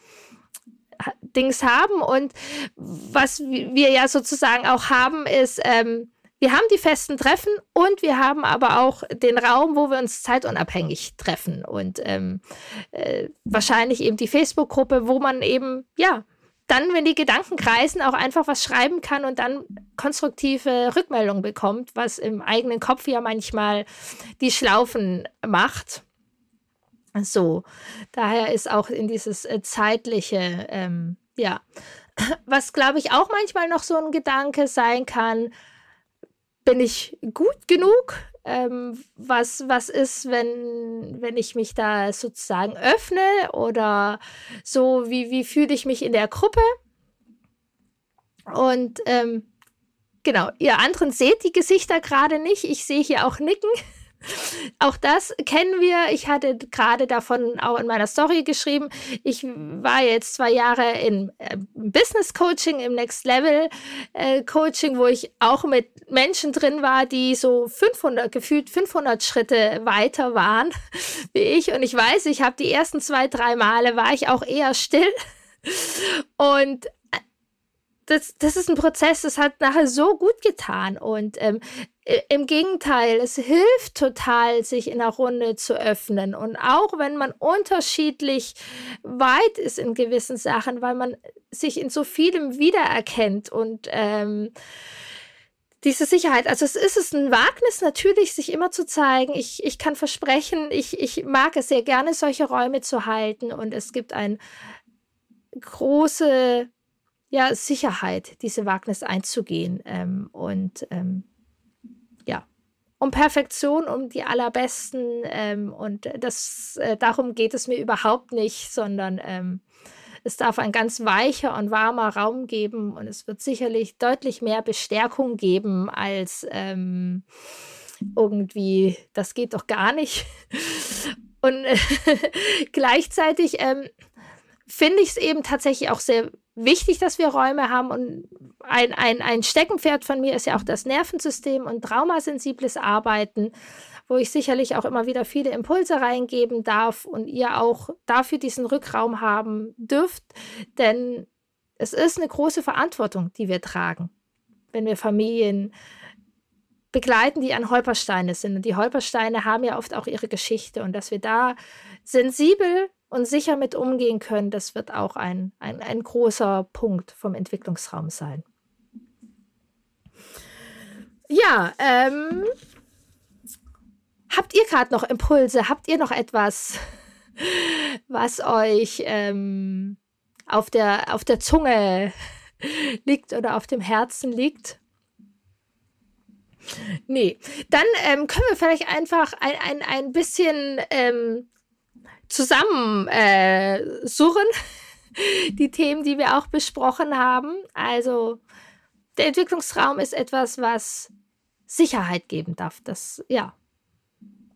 Dings haben. Und was wir ja sozusagen auch haben, ist, ähm, wir haben die festen Treffen und wir haben aber auch den Raum, wo wir uns zeitunabhängig treffen und ähm, äh, wahrscheinlich eben die Facebook-Gruppe, wo man eben, ja, dann, wenn die Gedanken kreisen, auch einfach was schreiben kann und dann konstruktive Rückmeldung bekommt, was im eigenen Kopf ja manchmal die Schlaufen macht. So, daher ist auch in dieses äh, zeitliche, ähm, ja, was glaube ich auch manchmal noch so ein Gedanke sein kann, bin ich gut genug? Ähm, was, was ist, wenn, wenn ich mich da sozusagen öffne oder so, wie, wie fühle ich mich in der Gruppe? Und ähm, genau, ihr anderen seht die Gesichter gerade nicht. Ich sehe hier auch Nicken. Auch das kennen wir. Ich hatte gerade davon auch in meiner Story geschrieben. Ich war jetzt zwei Jahre in äh, Business Coaching, im Next Level äh, Coaching, wo ich auch mit Menschen drin war, die so 500, gefühlt 500 Schritte weiter waren wie ich. Und ich weiß, ich habe die ersten zwei, drei Male war ich auch eher still. Und das, das ist ein Prozess, das hat nachher so gut getan. Und ähm, im Gegenteil, es hilft total, sich in der Runde zu öffnen. Und auch wenn man unterschiedlich weit ist in gewissen Sachen, weil man sich in so vielem wiedererkennt und ähm, diese Sicherheit. Also es ist es ein Wagnis natürlich, sich immer zu zeigen. Ich, ich kann versprechen, ich, ich mag es sehr gerne, solche Räume zu halten. Und es gibt ein große ja, Sicherheit, diese Wagnis einzugehen. Ähm, und ähm, um Perfektion, um die allerbesten. Ähm, und das, äh, darum geht es mir überhaupt nicht, sondern ähm, es darf ein ganz weicher und warmer Raum geben und es wird sicherlich deutlich mehr Bestärkung geben als ähm, irgendwie, das geht doch gar nicht. Und äh, gleichzeitig ähm, finde ich es eben tatsächlich auch sehr wichtig, dass wir Räume haben. Und ein, ein, ein Steckenpferd von mir ist ja auch das Nervensystem und traumasensibles Arbeiten, wo ich sicherlich auch immer wieder viele Impulse reingeben darf und ihr auch dafür diesen Rückraum haben dürft. Denn es ist eine große Verantwortung, die wir tragen, wenn wir Familien begleiten, die an Holpersteine sind. Und die Holpersteine haben ja oft auch ihre Geschichte und dass wir da sensibel und sicher mit umgehen können, das wird auch ein, ein, ein großer Punkt vom Entwicklungsraum sein. Ja, ähm, habt ihr gerade noch Impulse? Habt ihr noch etwas, was euch ähm, auf, der, auf der Zunge liegt oder auf dem Herzen liegt? Nee, dann ähm, können wir vielleicht einfach ein, ein, ein bisschen ähm, zusammen äh, die Themen, die wir auch besprochen haben. Also der Entwicklungsraum ist etwas, was Sicherheit geben darf. Das, ja,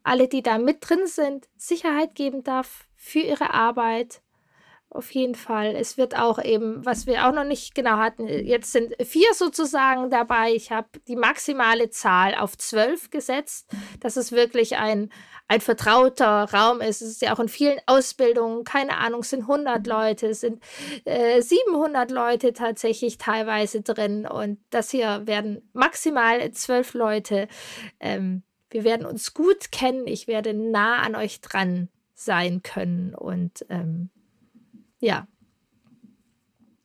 alle, die da mit drin sind, Sicherheit geben darf für ihre Arbeit, auf jeden Fall. Es wird auch eben, was wir auch noch nicht genau hatten, jetzt sind vier sozusagen dabei. Ich habe die maximale Zahl auf zwölf gesetzt, dass es wirklich ein, ein vertrauter Raum ist. Es ist ja auch in vielen Ausbildungen, keine Ahnung, sind 100 Leute, sind äh, 700 Leute tatsächlich teilweise drin. Und das hier werden maximal zwölf Leute. Ähm, wir werden uns gut kennen. Ich werde nah an euch dran sein können und ähm, ja.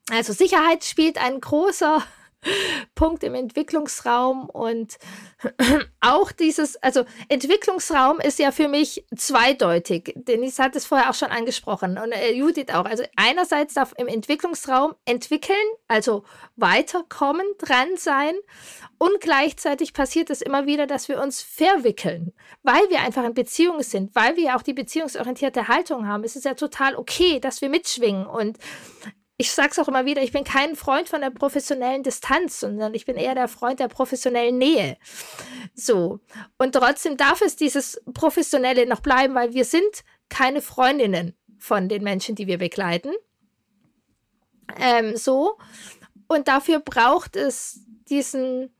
Also Sicherheit spielt ein großer Punkt im Entwicklungsraum und auch dieses, also Entwicklungsraum ist ja für mich zweideutig. Denise hat es vorher auch schon angesprochen und äh, Judith auch. Also einerseits darf im Entwicklungsraum entwickeln, also weiterkommen, dran sein und gleichzeitig passiert es immer wieder, dass wir uns verwickeln, weil wir einfach in Beziehungen sind, weil wir auch die beziehungsorientierte Haltung haben. Es ist ja total okay, dass wir mitschwingen und ich sag's auch immer wieder, ich bin kein Freund von der professionellen Distanz, sondern ich bin eher der Freund der professionellen Nähe. So. Und trotzdem darf es dieses Professionelle noch bleiben, weil wir sind keine Freundinnen von den Menschen, die wir begleiten. Ähm, so. Und dafür braucht es diesen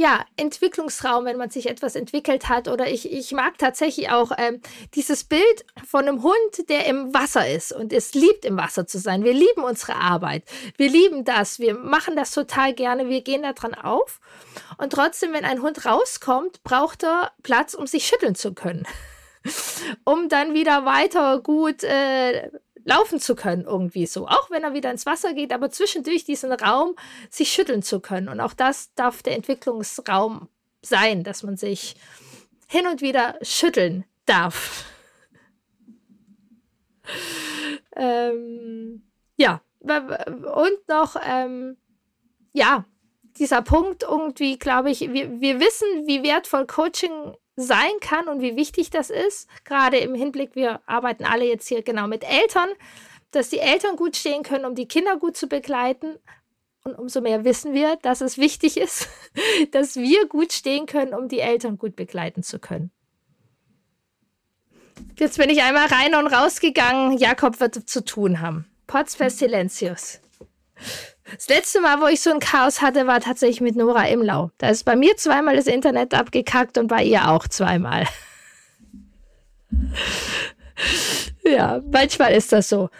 ja, Entwicklungsraum, wenn man sich etwas entwickelt hat. Oder ich, ich mag tatsächlich auch ähm, dieses Bild von einem Hund, der im Wasser ist und es liebt, im Wasser zu sein. Wir lieben unsere Arbeit. Wir lieben das. Wir machen das total gerne. Wir gehen da dran auf. Und trotzdem, wenn ein Hund rauskommt, braucht er Platz, um sich schütteln zu können. um dann wieder weiter gut äh, laufen zu können, irgendwie so. Auch wenn er wieder ins Wasser geht, aber zwischendurch diesen Raum sich schütteln zu können. Und auch das darf der Entwicklungsraum sein, dass man sich hin und wieder schütteln darf. ähm, ja, und noch, ähm, ja, dieser Punkt irgendwie, glaube ich, wir, wir wissen, wie wertvoll Coaching sein kann und wie wichtig das ist. Gerade im Hinblick, wir arbeiten alle jetzt hier genau mit Eltern, dass die Eltern gut stehen können, um die Kinder gut zu begleiten. Und umso mehr wissen wir, dass es wichtig ist, dass wir gut stehen können, um die Eltern gut begleiten zu können. Jetzt bin ich einmal rein und rausgegangen. Jakob wird zu tun haben. Potz Pestilentius. Das letzte Mal, wo ich so ein Chaos hatte, war tatsächlich mit Nora Imlau. Da ist bei mir zweimal das Internet abgekackt und bei ihr auch zweimal. ja, manchmal ist das so.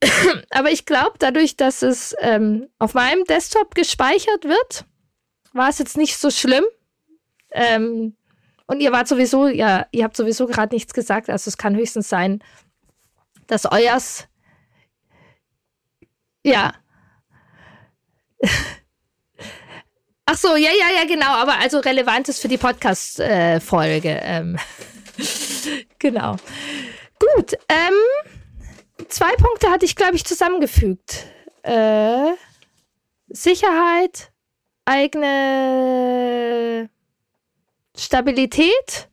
Aber ich glaube, dadurch, dass es ähm, auf meinem Desktop gespeichert wird, war es jetzt nicht so schlimm. Ähm, und ihr wart sowieso, ja, ihr habt sowieso gerade nichts gesagt. Also es kann höchstens sein, dass euers, ja. Ach so, ja, ja, ja, genau. Aber also relevant ist für die Podcast-Folge. Äh, ähm. genau. Gut. Ähm, zwei Punkte hatte ich, glaube ich, zusammengefügt. Äh, Sicherheit, eigene Stabilität.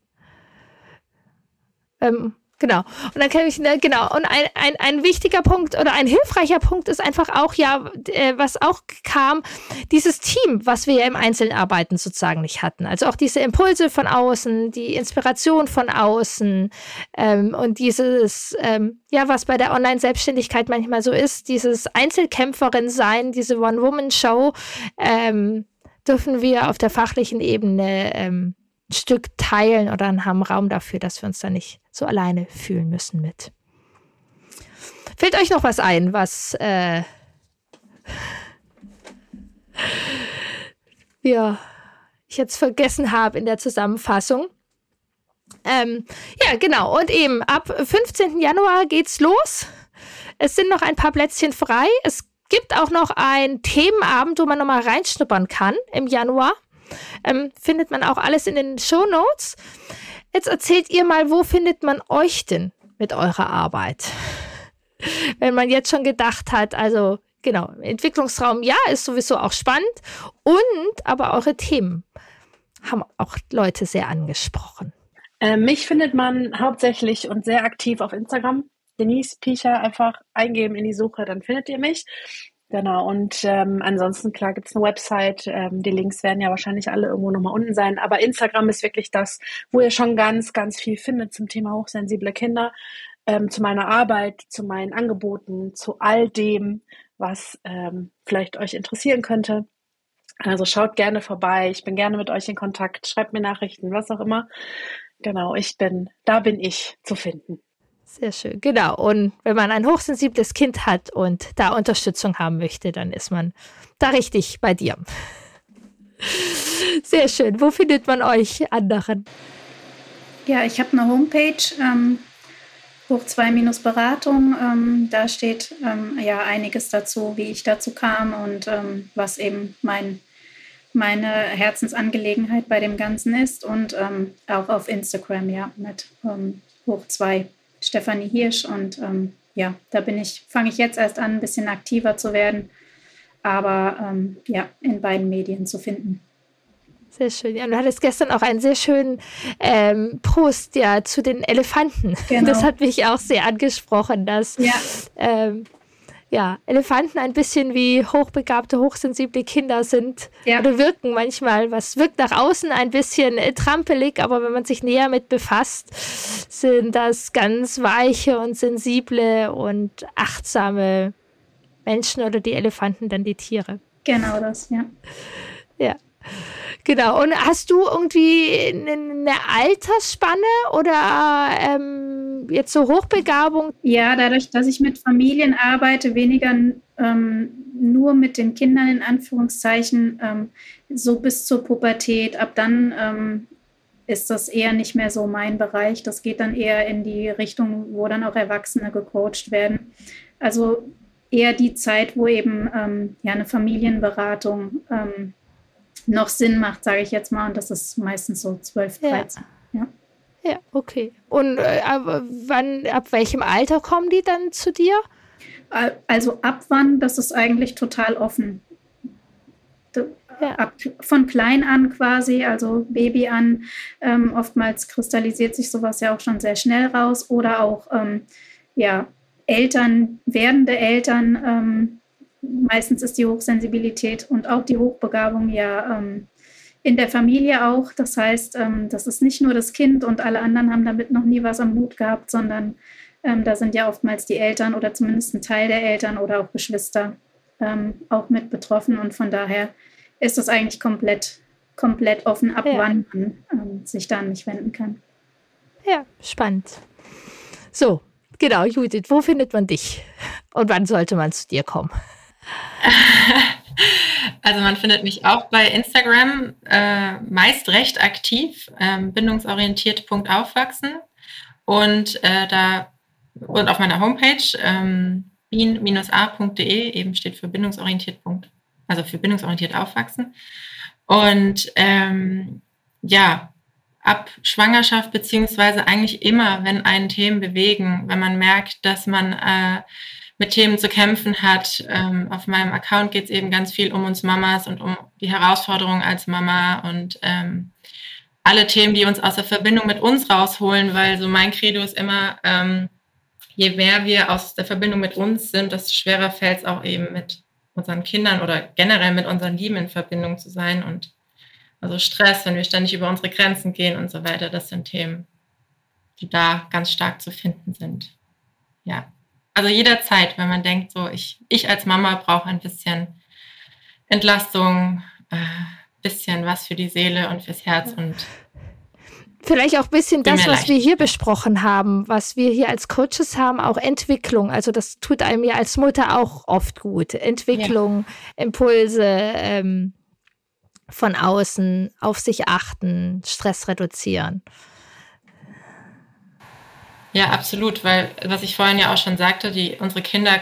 Ähm, Genau. Und dann kann ich, ne, genau. Und ein, ein, ein wichtiger Punkt oder ein hilfreicher Punkt ist einfach auch, ja, äh, was auch kam, dieses Team, was wir ja im Einzelarbeiten sozusagen nicht hatten. Also auch diese Impulse von außen, die Inspiration von außen ähm, und dieses, ähm, ja, was bei der Online-Selbstständigkeit manchmal so ist, dieses Einzelkämpferin sein, diese One-Woman-Show, ähm, dürfen wir auf der fachlichen Ebene ähm, ein Stück teilen oder haben Raum dafür, dass wir uns da nicht so alleine fühlen müssen mit. Fällt euch noch was ein, was äh, ja, ich jetzt vergessen habe in der Zusammenfassung? Ähm, ja, genau. Und eben ab 15. Januar geht's los. Es sind noch ein paar Plätzchen frei. Es gibt auch noch einen Themenabend, wo man nochmal reinschnuppern kann im Januar. Ähm, findet man auch alles in den Show Notes. Jetzt erzählt ihr mal, wo findet man euch denn mit eurer Arbeit? Wenn man jetzt schon gedacht hat, also genau, Entwicklungsraum, ja, ist sowieso auch spannend und aber eure Themen haben auch Leute sehr angesprochen. Äh, mich findet man hauptsächlich und sehr aktiv auf Instagram. Denise Piecher einfach eingeben in die Suche, dann findet ihr mich. Genau, und ähm, ansonsten, klar, gibt's eine Website. Ähm, die Links werden ja wahrscheinlich alle irgendwo nochmal unten sein. Aber Instagram ist wirklich das, wo ihr schon ganz, ganz viel findet zum Thema hochsensible Kinder, ähm, zu meiner Arbeit, zu meinen Angeboten, zu all dem, was ähm, vielleicht euch interessieren könnte. Also schaut gerne vorbei. Ich bin gerne mit euch in Kontakt. Schreibt mir Nachrichten, was auch immer. Genau, ich bin, da bin ich zu finden. Sehr schön, genau. Und wenn man ein hochsensibles Kind hat und da Unterstützung haben möchte, dann ist man da richtig bei dir. Sehr schön. Wo findet man euch anderen? Ja, ich habe eine Homepage, ähm, hoch 2 Beratung. Ähm, da steht ähm, ja einiges dazu, wie ich dazu kam und ähm, was eben mein, meine Herzensangelegenheit bei dem Ganzen ist. Und ähm, auch auf Instagram, ja, mit ähm, hoch 2 Stefanie Hirsch. Und ähm, ja, da bin ich, fange ich jetzt erst an, ein bisschen aktiver zu werden, aber ähm, ja, in beiden Medien zu finden. Sehr schön. Ja, du hattest gestern auch einen sehr schönen ähm, Post ja zu den Elefanten. Genau. Das hat mich auch sehr angesprochen, dass ja. ähm, ja, Elefanten ein bisschen wie hochbegabte, hochsensible Kinder sind ja. oder wirken manchmal. Was wirkt nach außen ein bisschen äh, trampelig, aber wenn man sich näher mit befasst, sind das ganz weiche und sensible und achtsame Menschen oder die Elefanten dann die Tiere. Genau das, ja. Ja. Genau. Und hast du irgendwie eine Altersspanne oder ähm, jetzt so Hochbegabung? Ja, dadurch, dass ich mit Familien arbeite, weniger ähm, nur mit den Kindern in Anführungszeichen, ähm, so bis zur Pubertät. Ab dann ähm, ist das eher nicht mehr so mein Bereich. Das geht dann eher in die Richtung, wo dann auch Erwachsene gecoacht werden. Also eher die Zeit, wo eben ähm, ja eine Familienberatung ähm, noch Sinn macht, sage ich jetzt mal. Und das ist meistens so 12, 13. Ja, ja. ja okay. Und äh, wann, ab welchem Alter kommen die dann zu dir? Also ab wann, das ist eigentlich total offen. Ab, von klein an quasi, also Baby an. Ähm, oftmals kristallisiert sich sowas ja auch schon sehr schnell raus. Oder auch ähm, ja, Eltern, werdende Eltern. Ähm, meistens ist die Hochsensibilität und auch die Hochbegabung ja ähm, in der Familie auch. Das heißt, ähm, das ist nicht nur das Kind und alle anderen haben damit noch nie was am Hut gehabt, sondern ähm, da sind ja oftmals die Eltern oder zumindest ein Teil der Eltern oder auch Geschwister ähm, auch mit betroffen. Und von daher ist das eigentlich komplett, komplett offen, ab ja. wann man ähm, sich da an mich wenden kann. Ja, spannend. So, genau, Judith, wo findet man dich? Und wann sollte man zu dir kommen? Also man findet mich auch bei Instagram äh, meist recht aktiv, ähm, bindungsorientiert.aufwachsen. Und äh, da und auf meiner Homepage ähm, bin-a.de eben steht für bindungsorientiert. Also für bindungsorientiert aufwachsen. Und ähm, ja, ab Schwangerschaft beziehungsweise eigentlich immer, wenn einen Themen bewegen, wenn man merkt, dass man äh, mit Themen zu kämpfen hat. Ähm, auf meinem Account geht es eben ganz viel um uns Mamas und um die Herausforderungen als Mama und ähm, alle Themen, die uns aus der Verbindung mit uns rausholen, weil so mein Credo ist immer, ähm, je mehr wir aus der Verbindung mit uns sind, desto schwerer fällt es auch eben mit unseren Kindern oder generell mit unseren Lieben in Verbindung zu sein und also Stress, wenn wir ständig über unsere Grenzen gehen und so weiter, das sind Themen, die da ganz stark zu finden sind. Ja. Also jederzeit, wenn man denkt, so ich, ich als Mama brauche ein bisschen Entlastung, äh, bisschen was für die Seele und fürs Herz und Vielleicht auch ein bisschen das, was wir hier besprochen haben, was wir hier als Coaches haben, auch Entwicklung. Also das tut einem ja als Mutter auch oft gut. Entwicklung, ja. Impulse ähm, von außen, auf sich achten, Stress reduzieren. Ja, absolut, weil was ich vorhin ja auch schon sagte, die, unsere Kinder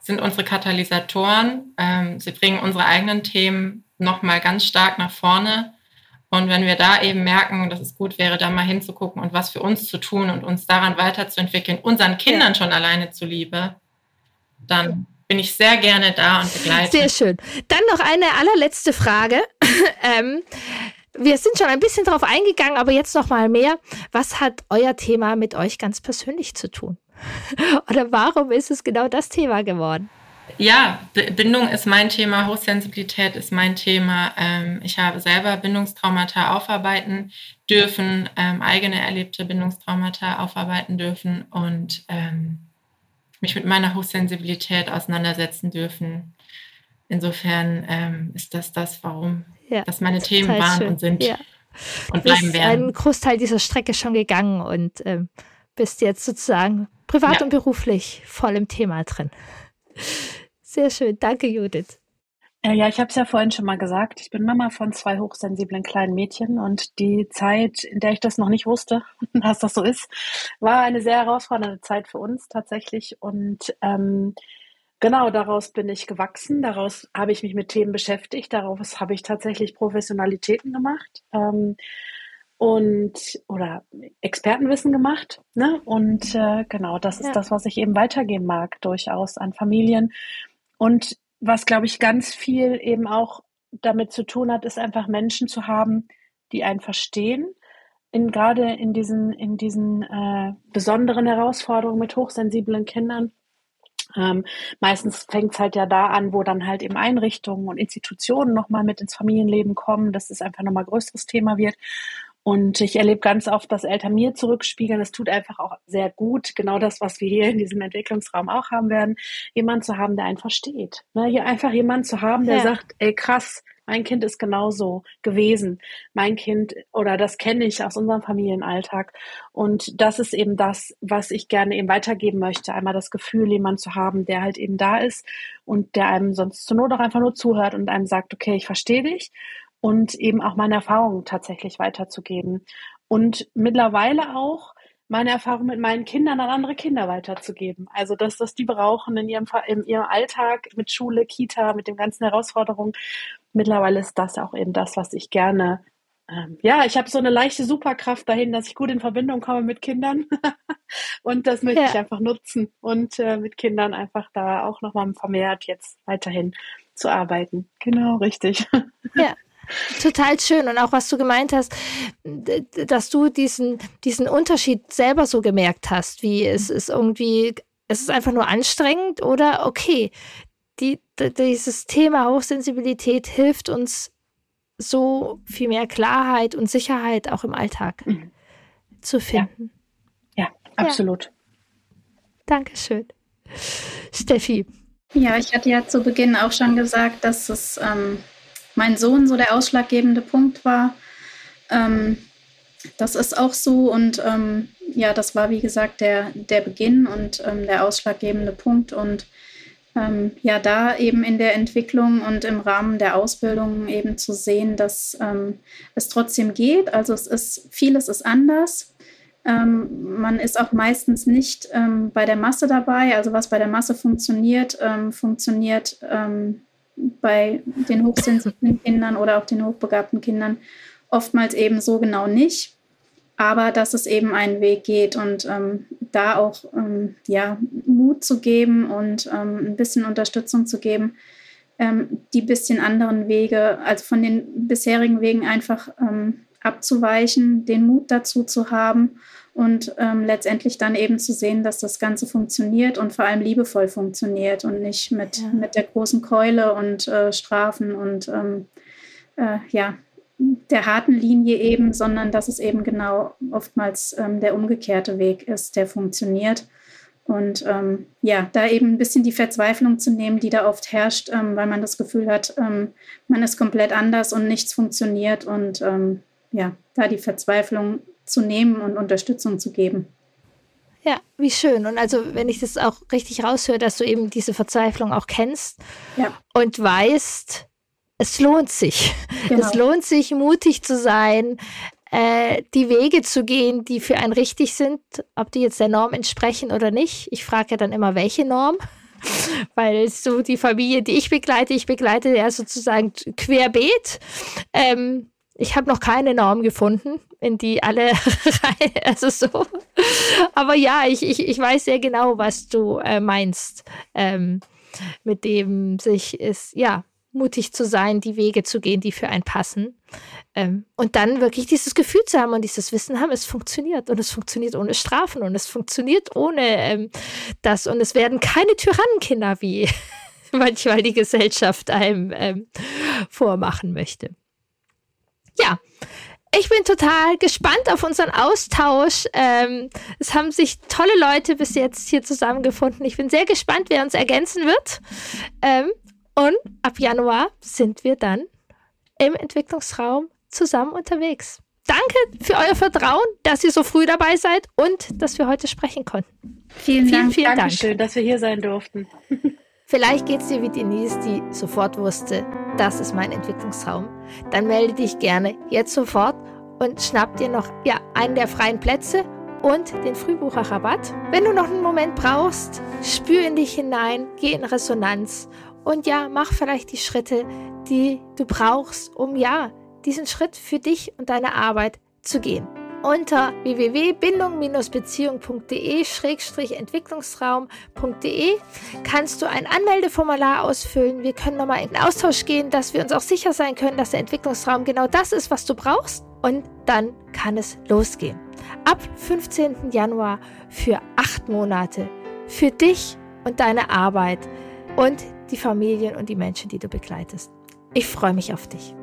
sind unsere Katalysatoren. Ähm, sie bringen unsere eigenen Themen nochmal ganz stark nach vorne. Und wenn wir da eben merken, dass es gut wäre, da mal hinzugucken und was für uns zu tun und uns daran weiterzuentwickeln, unseren Kindern schon alleine zuliebe, dann bin ich sehr gerne da und begleite. Sehr schön. Dann noch eine allerletzte Frage. ähm, wir sind schon ein bisschen darauf eingegangen, aber jetzt noch mal mehr. Was hat euer Thema mit euch ganz persönlich zu tun? Oder warum ist es genau das Thema geworden? Ja, Bindung ist mein Thema, Hochsensibilität ist mein Thema. Ähm, ich habe selber Bindungstraumata aufarbeiten dürfen, ähm, eigene erlebte Bindungstraumata aufarbeiten dürfen und ähm, mich mit meiner Hochsensibilität auseinandersetzen dürfen. Insofern ist das das, warum ja, das meine Themen waren schön. und sind ja. und bleiben werden. einen Großteil dieser Strecke schon gegangen und ähm, bist jetzt sozusagen privat ja. und beruflich voll im Thema drin. Sehr schön. Danke, Judith. Äh, ja, ich habe es ja vorhin schon mal gesagt. Ich bin Mama von zwei hochsensiblen kleinen Mädchen und die Zeit, in der ich das noch nicht wusste, dass das so ist, war eine sehr herausfordernde Zeit für uns tatsächlich. Und ähm, Genau, daraus bin ich gewachsen, daraus habe ich mich mit Themen beschäftigt, daraus habe ich tatsächlich Professionalitäten gemacht ähm, und oder Expertenwissen gemacht. Ne? Und äh, genau, das ist ja. das, was ich eben weitergeben mag, durchaus an Familien. Und was, glaube ich, ganz viel eben auch damit zu tun hat, ist einfach Menschen zu haben, die einen verstehen. In, gerade in diesen, in diesen äh, besonderen Herausforderungen mit hochsensiblen Kindern ähm, meistens fängt es halt ja da an, wo dann halt eben Einrichtungen und Institutionen nochmal mit ins Familienleben kommen, dass es einfach nochmal größeres Thema wird. Und ich erlebe ganz oft, dass Eltern mir zurückspiegeln. Das tut einfach auch sehr gut. Genau das, was wir hier in diesem Entwicklungsraum auch haben werden. Jemand zu haben, der einen versteht. Ne? Hier einfach jemand zu haben, der ja. sagt, ey krass, mein Kind ist genauso gewesen. Mein Kind oder das kenne ich aus unserem Familienalltag. Und das ist eben das, was ich gerne eben weitergeben möchte. Einmal das Gefühl, jemand zu haben, der halt eben da ist und der einem sonst zur Not auch einfach nur zuhört und einem sagt, okay, ich verstehe dich und eben auch meine Erfahrungen tatsächlich weiterzugeben. Und mittlerweile auch meine Erfahrung mit meinen Kindern an andere Kinder weiterzugeben. Also das, was die brauchen in ihrem, in ihrem Alltag mit Schule, Kita, mit den ganzen Herausforderungen. Mittlerweile ist das auch eben das, was ich gerne ähm, ja, ich habe so eine leichte Superkraft dahin, dass ich gut in Verbindung komme mit Kindern. und das möchte ja. ich einfach nutzen und äh, mit Kindern einfach da auch nochmal vermehrt jetzt weiterhin zu arbeiten. Genau, richtig. Ja. Total schön. Und auch was du gemeint hast, dass du diesen, diesen Unterschied selber so gemerkt hast, wie es ist irgendwie, es ist einfach nur anstrengend oder okay, die, dieses Thema Hochsensibilität hilft uns so viel mehr Klarheit und Sicherheit auch im Alltag mhm. zu finden. Ja, ja absolut. Ja. Dankeschön. Steffi. Ja, ich hatte ja zu Beginn auch schon gesagt, dass es ähm, mein Sohn so der ausschlaggebende Punkt war. Ähm, das ist auch so und ähm, ja, das war wie gesagt der, der Beginn und ähm, der ausschlaggebende Punkt und ähm, ja, da eben in der Entwicklung und im Rahmen der Ausbildung eben zu sehen, dass ähm, es trotzdem geht. Also es ist, vieles ist anders. Ähm, man ist auch meistens nicht ähm, bei der Masse dabei. Also was bei der Masse funktioniert, ähm, funktioniert ähm, bei den hochsensiblen Kindern oder auch den hochbegabten Kindern oftmals eben so genau nicht. Aber dass es eben einen Weg geht und ähm, da auch ähm, ja, Mut zu geben und ähm, ein bisschen Unterstützung zu geben, ähm, die bisschen anderen Wege, also von den bisherigen Wegen einfach ähm, abzuweichen, den Mut dazu zu haben und ähm, letztendlich dann eben zu sehen, dass das Ganze funktioniert und vor allem liebevoll funktioniert und nicht mit, ja. mit der großen Keule und äh, Strafen und äh, ja, der harten Linie eben, sondern dass es eben genau oftmals ähm, der umgekehrte Weg ist, der funktioniert. Und ähm, ja, da eben ein bisschen die Verzweiflung zu nehmen, die da oft herrscht, ähm, weil man das Gefühl hat, ähm, man ist komplett anders und nichts funktioniert. Und ähm, ja, da die Verzweiflung zu nehmen und Unterstützung zu geben. Ja, wie schön. Und also, wenn ich das auch richtig raushöre, dass du eben diese Verzweiflung auch kennst ja. und weißt, es lohnt sich. Genau. Es lohnt sich, mutig zu sein, äh, die Wege zu gehen, die für einen richtig sind, ob die jetzt der Norm entsprechen oder nicht. Ich frage ja dann immer, welche Norm? Weil so die Familie, die ich begleite, ich begleite ja sozusagen querbeet. Ähm, ich habe noch keine Norm gefunden, in die alle rein, also so. Aber ja, ich, ich, ich weiß sehr genau, was du äh, meinst, ähm, mit dem sich ist, ja, mutig zu sein, die Wege zu gehen, die für einen passen. Ähm, und dann wirklich dieses Gefühl zu haben und dieses Wissen haben, es funktioniert. Und es funktioniert ohne Strafen und es funktioniert ohne ähm, das. Und es werden keine Tyrannenkinder, wie manchmal die Gesellschaft einem ähm, vormachen möchte. Ja, ich bin total gespannt auf unseren Austausch. Ähm, es haben sich tolle Leute bis jetzt hier zusammengefunden. Ich bin sehr gespannt, wer uns ergänzen wird. Ähm, und ab Januar sind wir dann im Entwicklungsraum zusammen unterwegs. Danke für euer Vertrauen, dass ihr so früh dabei seid und dass wir heute sprechen konnten. Vielen, vielen Dank. Vielen Dankeschön, Dank. dass wir hier sein durften. Vielleicht geht es dir wie Denise, die sofort wusste, das ist mein Entwicklungsraum. Dann melde dich gerne jetzt sofort und schnapp dir noch ja, einen der freien Plätze und den Frühbucherrabatt. Wenn du noch einen Moment brauchst, spür in dich hinein, geh in Resonanz und ja, mach vielleicht die Schritte, die du brauchst, um ja, diesen Schritt für dich und deine Arbeit zu gehen. Unter www.bindung-beziehung.de-entwicklungsraum.de kannst du ein Anmeldeformular ausfüllen. Wir können nochmal in den Austausch gehen, dass wir uns auch sicher sein können, dass der Entwicklungsraum genau das ist, was du brauchst. Und dann kann es losgehen. Ab 15. Januar für acht Monate für dich und deine Arbeit und die Familien und die Menschen, die du begleitest. Ich freue mich auf dich.